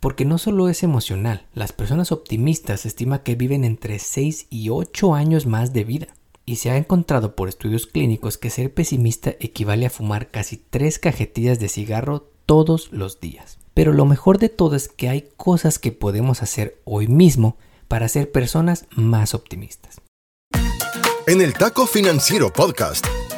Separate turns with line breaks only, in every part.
Porque no solo es emocional, las personas optimistas estima que viven entre 6 y 8 años más de vida. Y se ha encontrado por estudios clínicos que ser pesimista equivale a fumar casi 3 cajetillas de cigarro todos los días. Pero lo mejor de todo es que hay cosas que podemos hacer hoy mismo para ser personas más optimistas.
En el Taco Financiero Podcast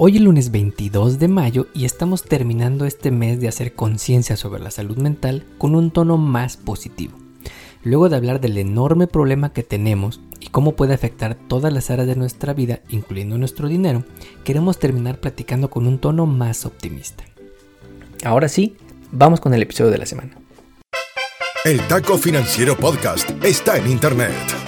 Hoy es lunes 22 de mayo y estamos terminando este mes de hacer conciencia sobre la salud mental con un tono más positivo. Luego de hablar del enorme problema que tenemos y cómo puede afectar todas las áreas de nuestra vida, incluyendo nuestro dinero, queremos terminar platicando con un tono más optimista. Ahora sí, vamos con el episodio de la semana.
El Taco Financiero Podcast está en Internet.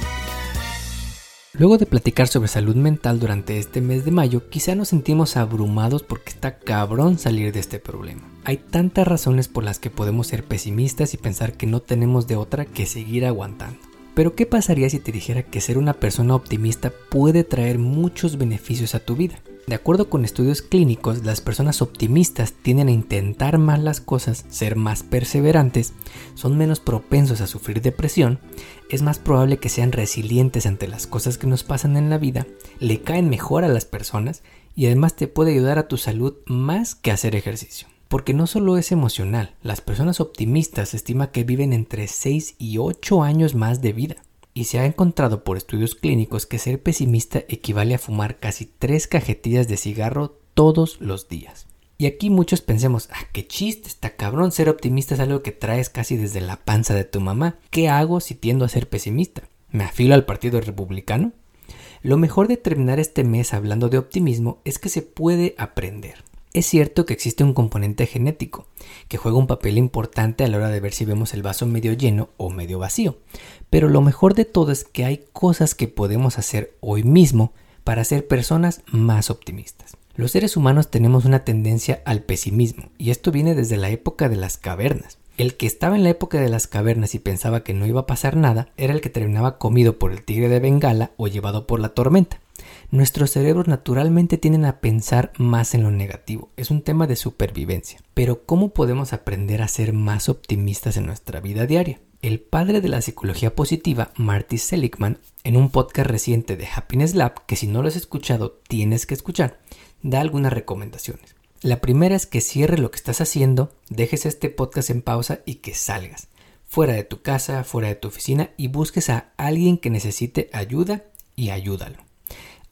Luego de platicar sobre salud mental durante este mes de mayo, quizá nos sentimos abrumados porque está cabrón salir de este problema. Hay tantas razones por las que podemos ser pesimistas y pensar que no tenemos de otra que seguir aguantando. Pero ¿qué pasaría si te dijera que ser una persona optimista puede traer muchos beneficios a tu vida? De acuerdo con estudios clínicos, las personas optimistas tienden a intentar más las cosas, ser más perseverantes, son menos propensos a sufrir depresión, es más probable que sean resilientes ante las cosas que nos pasan en la vida, le caen mejor a las personas y además te puede ayudar a tu salud más que hacer ejercicio. Porque no solo es emocional, las personas optimistas estima que viven entre 6 y 8 años más de vida y se ha encontrado por estudios clínicos que ser pesimista equivale a fumar casi tres cajetillas de cigarro todos los días. Y aquí muchos pensemos, ah, qué chiste, está cabrón, ser optimista es algo que traes casi desde la panza de tu mamá. ¿Qué hago si tiendo a ser pesimista? ¿Me afilo al Partido Republicano? Lo mejor de terminar este mes hablando de optimismo es que se puede aprender. Es cierto que existe un componente genético, que juega un papel importante a la hora de ver si vemos el vaso medio lleno o medio vacío, pero lo mejor de todo es que hay cosas que podemos hacer hoy mismo para ser personas más optimistas. Los seres humanos tenemos una tendencia al pesimismo, y esto viene desde la época de las cavernas. El que estaba en la época de las cavernas y pensaba que no iba a pasar nada era el que terminaba comido por el tigre de Bengala o llevado por la tormenta. Nuestros cerebros naturalmente tienden a pensar más en lo negativo, es un tema de supervivencia. Pero ¿cómo podemos aprender a ser más optimistas en nuestra vida diaria? El padre de la psicología positiva, Marty Seligman, en un podcast reciente de Happiness Lab, que si no lo has escuchado tienes que escuchar, da algunas recomendaciones. La primera es que cierre lo que estás haciendo, dejes este podcast en pausa y que salgas, fuera de tu casa, fuera de tu oficina y busques a alguien que necesite ayuda y ayúdalo.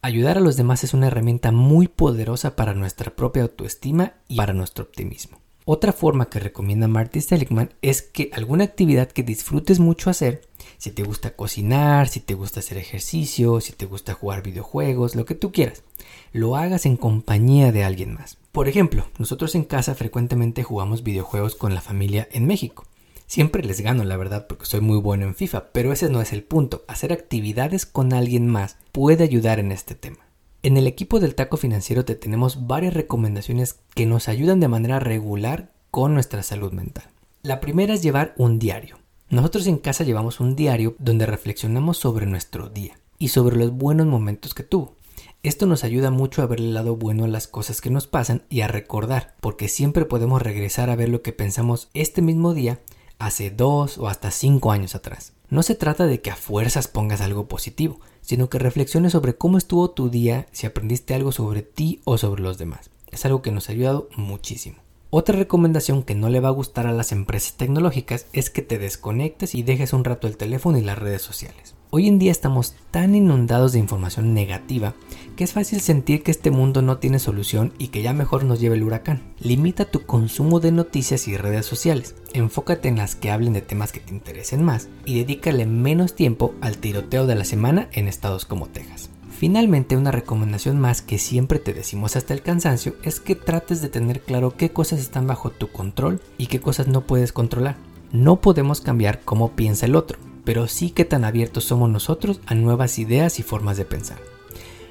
Ayudar a los demás es una herramienta muy poderosa para nuestra propia autoestima y para nuestro optimismo. Otra forma que recomienda Marty Seligman es que alguna actividad que disfrutes mucho hacer, si te gusta cocinar, si te gusta hacer ejercicio, si te gusta jugar videojuegos, lo que tú quieras, lo hagas en compañía de alguien más. Por ejemplo, nosotros en casa frecuentemente jugamos videojuegos con la familia en México. Siempre les gano, la verdad, porque soy muy bueno en FIFA, pero ese no es el punto. Hacer actividades con alguien más puede ayudar en este tema. En el equipo del taco financiero te tenemos varias recomendaciones que nos ayudan de manera regular con nuestra salud mental. La primera es llevar un diario. Nosotros en casa llevamos un diario donde reflexionamos sobre nuestro día y sobre los buenos momentos que tuvo. Esto nos ayuda mucho a ver el lado bueno a las cosas que nos pasan y a recordar, porque siempre podemos regresar a ver lo que pensamos este mismo día hace dos o hasta cinco años atrás. No se trata de que a fuerzas pongas algo positivo, sino que reflexiones sobre cómo estuvo tu día, si aprendiste algo sobre ti o sobre los demás. Es algo que nos ha ayudado muchísimo. Otra recomendación que no le va a gustar a las empresas tecnológicas es que te desconectes y dejes un rato el teléfono y las redes sociales. Hoy en día estamos tan inundados de información negativa que es fácil sentir que este mundo no tiene solución y que ya mejor nos lleve el huracán. Limita tu consumo de noticias y redes sociales. Enfócate en las que hablen de temas que te interesen más y dedícale menos tiempo al tiroteo de la semana en estados como Texas. Finalmente, una recomendación más que siempre te decimos hasta el cansancio es que trates de tener claro qué cosas están bajo tu control y qué cosas no puedes controlar. No podemos cambiar cómo piensa el otro, pero sí que tan abiertos somos nosotros a nuevas ideas y formas de pensar.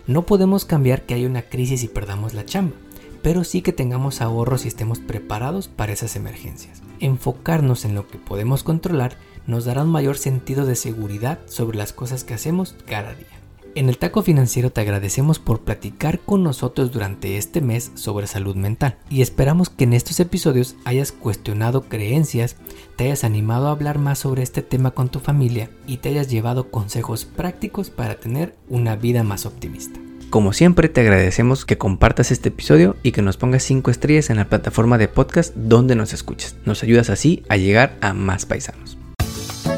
No podemos cambiar que haya una crisis y perdamos la chamba, pero sí que tengamos ahorros y estemos preparados para esas emergencias. Enfocarnos en lo que podemos controlar nos dará un mayor sentido de seguridad sobre las cosas que hacemos cada día. En el Taco Financiero te agradecemos por platicar con nosotros durante este mes sobre salud mental y esperamos que en estos episodios hayas cuestionado creencias, te hayas animado a hablar más sobre este tema con tu familia y te hayas llevado consejos prácticos para tener una vida más optimista. Como siempre te agradecemos que compartas este episodio y que nos pongas 5 estrellas en la plataforma de podcast donde nos escuches. Nos ayudas así a llegar a más paisanos.